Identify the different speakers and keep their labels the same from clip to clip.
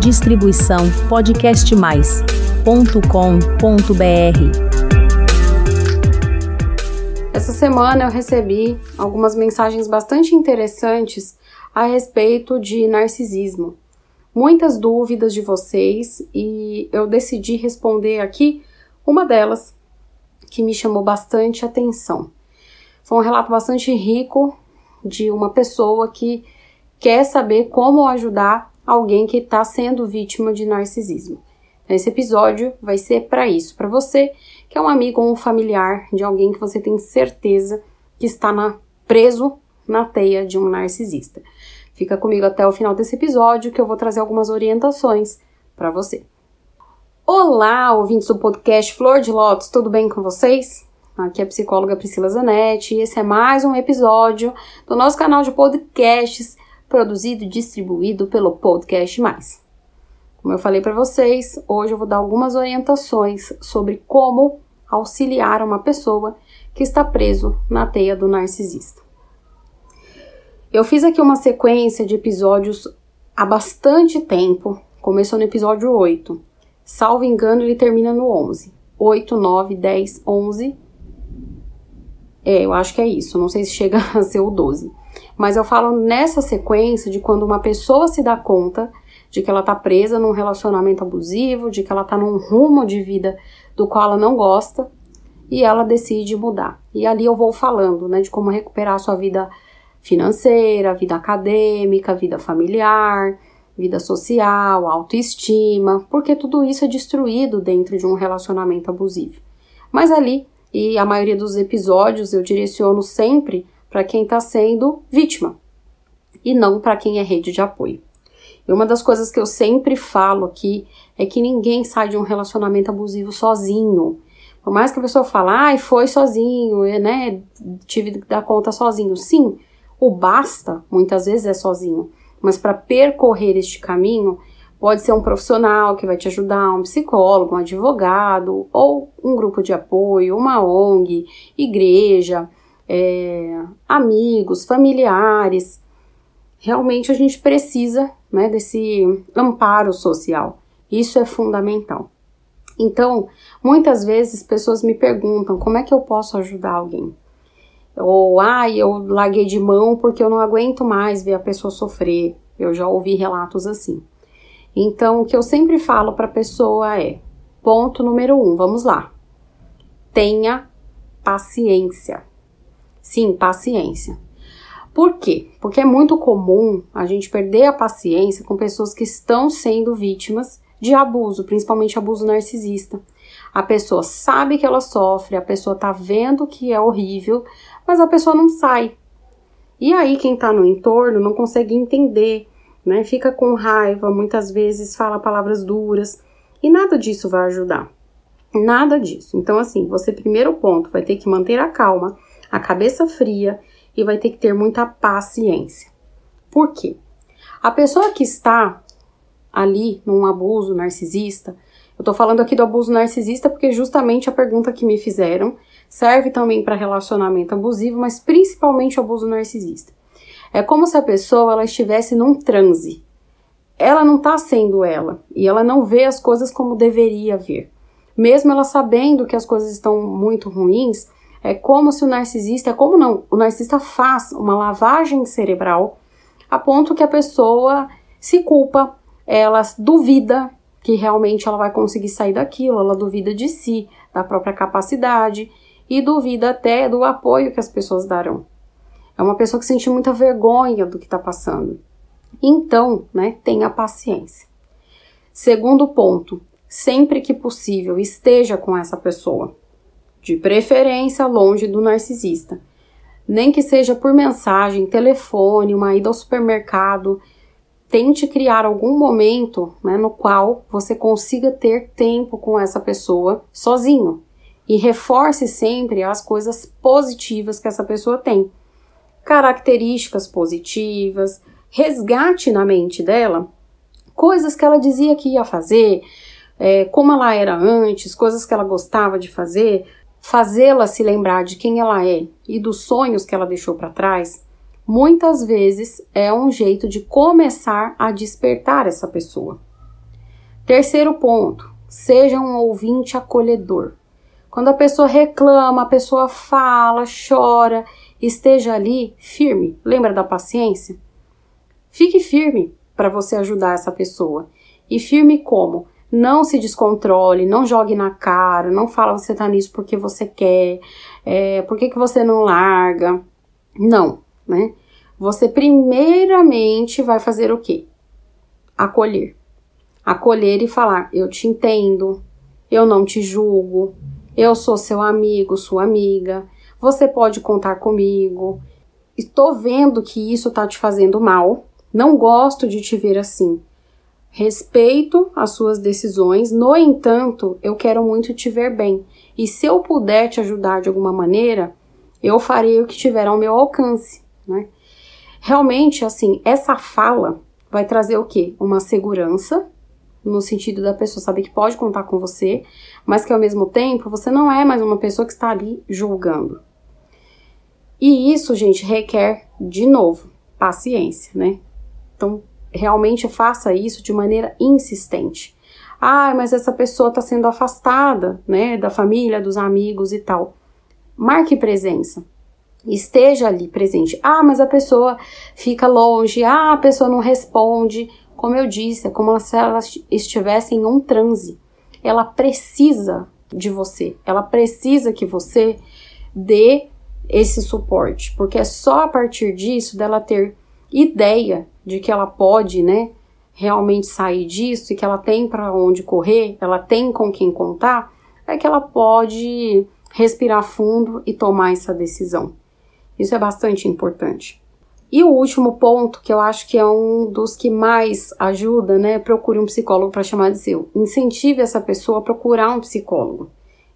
Speaker 1: Distribuição podcastmais.com.br.
Speaker 2: Essa semana eu recebi algumas mensagens bastante interessantes a respeito de narcisismo. Muitas dúvidas de vocês e eu decidi responder aqui uma delas que me chamou bastante atenção. Foi um relato bastante rico de uma pessoa que quer saber como ajudar alguém que está sendo vítima de narcisismo. Esse episódio vai ser para isso, para você que é um amigo ou um familiar de alguém que você tem certeza que está na, preso na teia de um narcisista. Fica comigo até o final desse episódio que eu vou trazer algumas orientações para você. Olá, ouvintes do podcast Flor de Lótus, tudo bem com vocês? Aqui é a psicóloga Priscila Zanetti e esse é mais um episódio do nosso canal de podcasts produzido e distribuído pelo Podcast Mais. Como eu falei para vocês, hoje eu vou dar algumas orientações sobre como auxiliar uma pessoa que está preso na teia do narcisista. Eu fiz aqui uma sequência de episódios há bastante tempo, começou no episódio 8. Salvo engano, ele termina no 11. 8, 9, 10, 11 é, eu acho que é isso. Não sei se chega a ser o 12. Mas eu falo nessa sequência de quando uma pessoa se dá conta de que ela tá presa num relacionamento abusivo, de que ela tá num rumo de vida do qual ela não gosta e ela decide mudar. E ali eu vou falando, né, de como recuperar a sua vida financeira, vida acadêmica, vida familiar, vida social, autoestima, porque tudo isso é destruído dentro de um relacionamento abusivo. Mas ali e a maioria dos episódios eu direciono sempre para quem está sendo vítima e não para quem é rede de apoio. E uma das coisas que eu sempre falo aqui é que ninguém sai de um relacionamento abusivo sozinho. Por mais que a pessoa fale, ai, ah, foi sozinho, né? Tive que dar conta sozinho. Sim, o basta muitas vezes é sozinho. Mas para percorrer este caminho, Pode ser um profissional que vai te ajudar, um psicólogo, um advogado, ou um grupo de apoio, uma ONG, igreja, é, amigos, familiares. Realmente a gente precisa né, desse amparo social. Isso é fundamental. Então, muitas vezes pessoas me perguntam como é que eu posso ajudar alguém. Ou, ah, eu larguei de mão porque eu não aguento mais ver a pessoa sofrer. Eu já ouvi relatos assim. Então, o que eu sempre falo para a pessoa é: ponto número um, vamos lá. Tenha paciência. Sim, paciência. Por quê? Porque é muito comum a gente perder a paciência com pessoas que estão sendo vítimas de abuso, principalmente abuso narcisista. A pessoa sabe que ela sofre, a pessoa tá vendo que é horrível, mas a pessoa não sai. E aí quem tá no entorno não consegue entender né? Fica com raiva, muitas vezes fala palavras duras e nada disso vai ajudar. Nada disso. Então, assim, você, primeiro ponto, vai ter que manter a calma, a cabeça fria e vai ter que ter muita paciência. Por quê? A pessoa que está ali num abuso narcisista, eu tô falando aqui do abuso narcisista porque justamente a pergunta que me fizeram serve também para relacionamento abusivo, mas principalmente o abuso narcisista. É como se a pessoa ela estivesse num transe. Ela não está sendo ela e ela não vê as coisas como deveria ver. Mesmo ela sabendo que as coisas estão muito ruins, é como se o narcisista, como não, o narcisista faz uma lavagem cerebral a ponto que a pessoa se culpa, ela duvida que realmente ela vai conseguir sair daquilo, ela duvida de si, da própria capacidade e duvida até do apoio que as pessoas darão. É uma pessoa que sente muita vergonha do que está passando. Então, né, tenha paciência. Segundo ponto, sempre que possível, esteja com essa pessoa. De preferência longe do narcisista. Nem que seja por mensagem, telefone, uma ida ao supermercado. Tente criar algum momento né, no qual você consiga ter tempo com essa pessoa sozinho. E reforce sempre as coisas positivas que essa pessoa tem características positivas, resgate na mente dela coisas que ela dizia que ia fazer, é, como ela era antes, coisas que ela gostava de fazer, fazê-la se lembrar de quem ela é e dos sonhos que ela deixou para trás, muitas vezes é um jeito de começar a despertar essa pessoa. Terceiro ponto, seja um ouvinte acolhedor. Quando a pessoa reclama, a pessoa fala, chora, esteja ali firme. Lembra da paciência? Fique firme para você ajudar essa pessoa. E firme como? Não se descontrole, não jogue na cara, não fala você tá nisso porque você quer, é, por que, que você não larga. Não, né? Você primeiramente vai fazer o quê? Acolher. Acolher e falar: eu te entendo, eu não te julgo, eu sou seu amigo, sua amiga, você pode contar comigo. Estou vendo que isso tá te fazendo mal, não gosto de te ver assim. Respeito as suas decisões, no entanto, eu quero muito te ver bem. E se eu puder te ajudar de alguma maneira, eu farei o que tiver ao meu alcance, né? Realmente, assim, essa fala vai trazer o quê? Uma segurança, no sentido da pessoa saber que pode contar com você, mas que ao mesmo tempo você não é mais uma pessoa que está ali julgando. E isso, gente, requer, de novo, paciência, né? Então, realmente faça isso de maneira insistente. Ah, mas essa pessoa está sendo afastada, né, da família, dos amigos e tal. Marque presença. Esteja ali presente. Ah, mas a pessoa fica longe. Ah, a pessoa não responde. Como eu disse, é como se ela estivesse em um transe. Ela precisa de você. Ela precisa que você dê esse suporte, porque é só a partir disso dela ter ideia de que ela pode, né, realmente sair disso e que ela tem para onde correr, ela tem com quem contar, é que ela pode respirar fundo e tomar essa decisão. Isso é bastante importante. E o último ponto, que eu acho que é um dos que mais ajuda, né? Procure um psicólogo para chamar de seu. Incentive essa pessoa a procurar um psicólogo.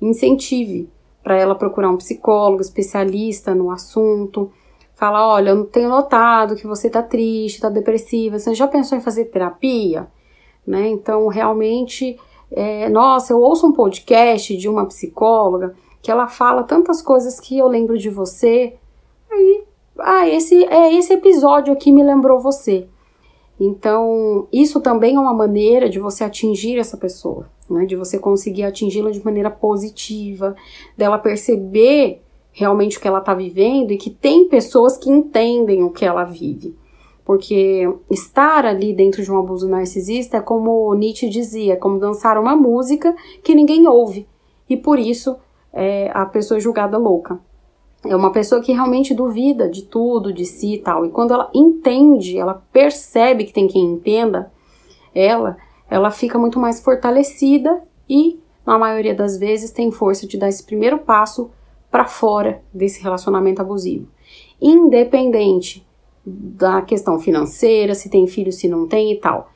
Speaker 2: Incentive para ela procurar um psicólogo especialista no assunto. Fala, olha, eu tenho notado que você tá triste, tá depressiva. Você já pensou em fazer terapia? Né? Então, realmente, é, nossa, eu ouço um podcast de uma psicóloga que ela fala tantas coisas que eu lembro de você. Aí ah, esse é esse episódio aqui me lembrou você. Então, isso também é uma maneira de você atingir essa pessoa, né? De você conseguir atingi-la de maneira positiva, dela perceber realmente o que ela está vivendo e que tem pessoas que entendem o que ela vive. Porque estar ali dentro de um abuso narcisista é como Nietzsche dizia, é como dançar uma música que ninguém ouve. E por isso é, a pessoa é julgada louca. É uma pessoa que realmente duvida de tudo, de si e tal. E quando ela entende, ela percebe que tem quem entenda ela, ela fica muito mais fortalecida e, na maioria das vezes, tem força de dar esse primeiro passo para fora desse relacionamento abusivo. Independente da questão financeira, se tem filho, se não tem e tal.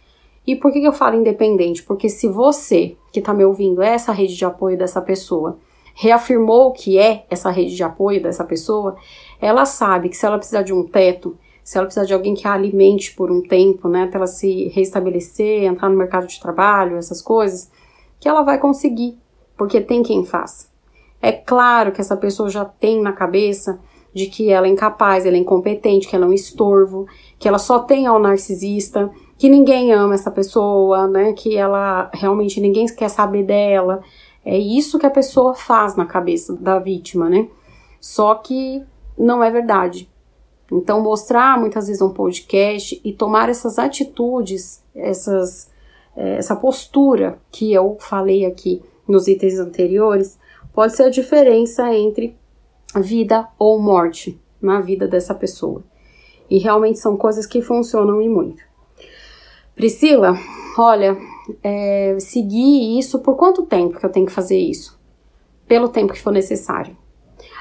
Speaker 2: E por que, eu falo independente? Porque se você que está me ouvindo é essa rede de apoio dessa pessoa reafirmou que é essa rede de apoio dessa pessoa, ela sabe que se ela precisar de um teto, se ela precisar de alguém que a alimente por um tempo, né, até ela se restabelecer, entrar no mercado de trabalho, essas coisas, que ela vai conseguir, porque tem quem faça. É claro que essa pessoa já tem na cabeça de que ela é incapaz, ela é incompetente, que ela é um estorvo, que ela só tem ao narcisista, que ninguém ama essa pessoa, né, que ela realmente ninguém quer saber dela, é isso que a pessoa faz na cabeça da vítima, né? Só que não é verdade. Então, mostrar muitas vezes um podcast e tomar essas atitudes, essas, é, essa postura que eu falei aqui nos itens anteriores, pode ser a diferença entre vida ou morte na vida dessa pessoa. E realmente são coisas que funcionam e muito. Priscila, olha, é, seguir isso por quanto tempo que eu tenho que fazer isso? Pelo tempo que for necessário.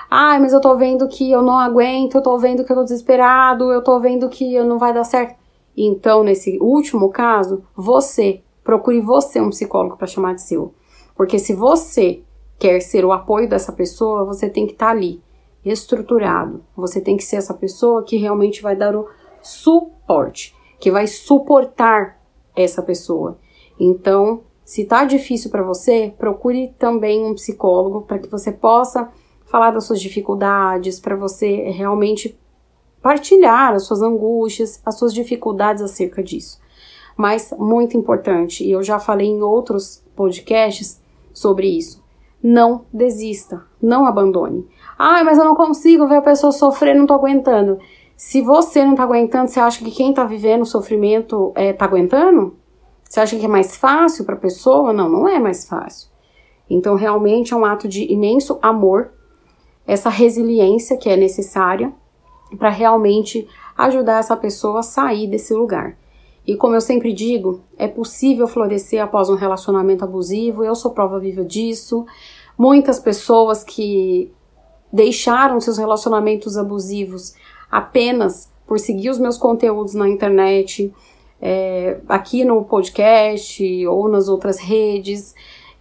Speaker 2: Ai, mas eu tô vendo que eu não aguento, eu tô vendo que eu tô desesperado, eu tô vendo que não vai dar certo. Então, nesse último caso, você, procure você um psicólogo para chamar de seu. Porque se você quer ser o apoio dessa pessoa, você tem que estar tá ali, estruturado. Você tem que ser essa pessoa que realmente vai dar o suporte, que vai suportar essa pessoa. Então, se tá difícil para você, procure também um psicólogo para que você possa falar das suas dificuldades, para você realmente partilhar as suas angústias, as suas dificuldades acerca disso. mas muito importante, e eu já falei em outros podcasts sobre isso. Não desista, não abandone. Ah, mas eu não consigo ver a pessoa sofrer, não tô aguentando. Se você não tá aguentando, você acha que quem tá vivendo o sofrimento é, tá aguentando? Você acha que é mais fácil para a pessoa? Não, não é mais fácil. Então, realmente é um ato de imenso amor, essa resiliência que é necessária para realmente ajudar essa pessoa a sair desse lugar. E como eu sempre digo, é possível florescer após um relacionamento abusivo, eu sou prova viva disso. Muitas pessoas que deixaram seus relacionamentos abusivos apenas por seguir os meus conteúdos na internet, é, aqui no podcast ou nas outras redes.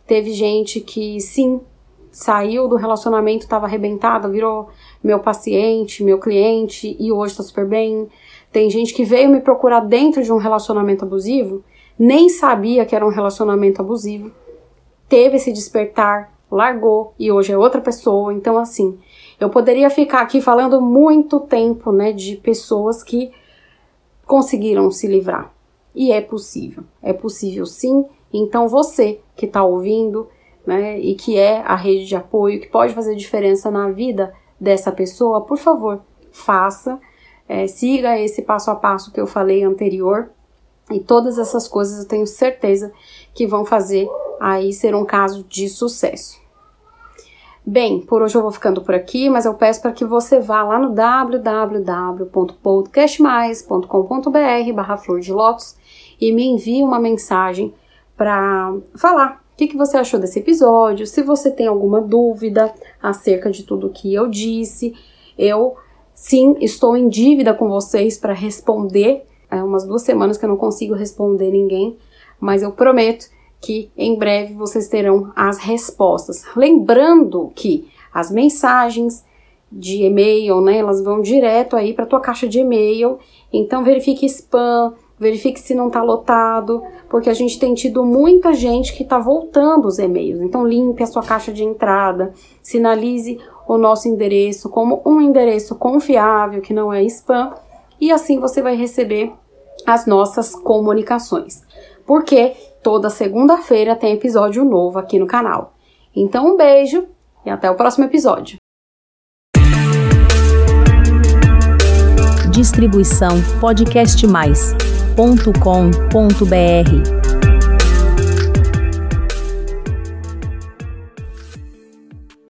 Speaker 2: Teve gente que sim saiu do relacionamento, estava arrebentada, virou meu paciente, meu cliente e hoje está super bem. Tem gente que veio me procurar dentro de um relacionamento abusivo, nem sabia que era um relacionamento abusivo, teve esse despertar, largou e hoje é outra pessoa. Então, assim, eu poderia ficar aqui falando muito tempo, né, de pessoas que conseguiram se livrar. E é possível, é possível sim. Então, você que está ouvindo, né, e que é a rede de apoio, que pode fazer diferença na vida dessa pessoa, por favor, faça, é, siga esse passo a passo que eu falei anterior, e todas essas coisas eu tenho certeza que vão fazer aí ser um caso de sucesso. Bem, por hoje eu vou ficando por aqui, mas eu peço para que você vá lá no www.podcastmais.com.br barra flor de lótus e me envie uma mensagem para falar o que, que você achou desse episódio, se você tem alguma dúvida acerca de tudo que eu disse. Eu, sim, estou em dívida com vocês para responder. É umas duas semanas que eu não consigo responder ninguém, mas eu prometo que em breve vocês terão as respostas. Lembrando que as mensagens de e-mail, né, elas vão direto aí para tua caixa de e-mail. Então verifique spam, verifique se não está lotado, porque a gente tem tido muita gente que está voltando os e-mails. Então, limpe a sua caixa de entrada, sinalize o nosso endereço como um endereço confiável, que não é spam, e assim você vai receber as nossas comunicações. Porque toda segunda-feira tem episódio novo aqui no canal. Então, um beijo e até o próximo episódio.
Speaker 1: Distribuição podcast mais www.cultura.com.br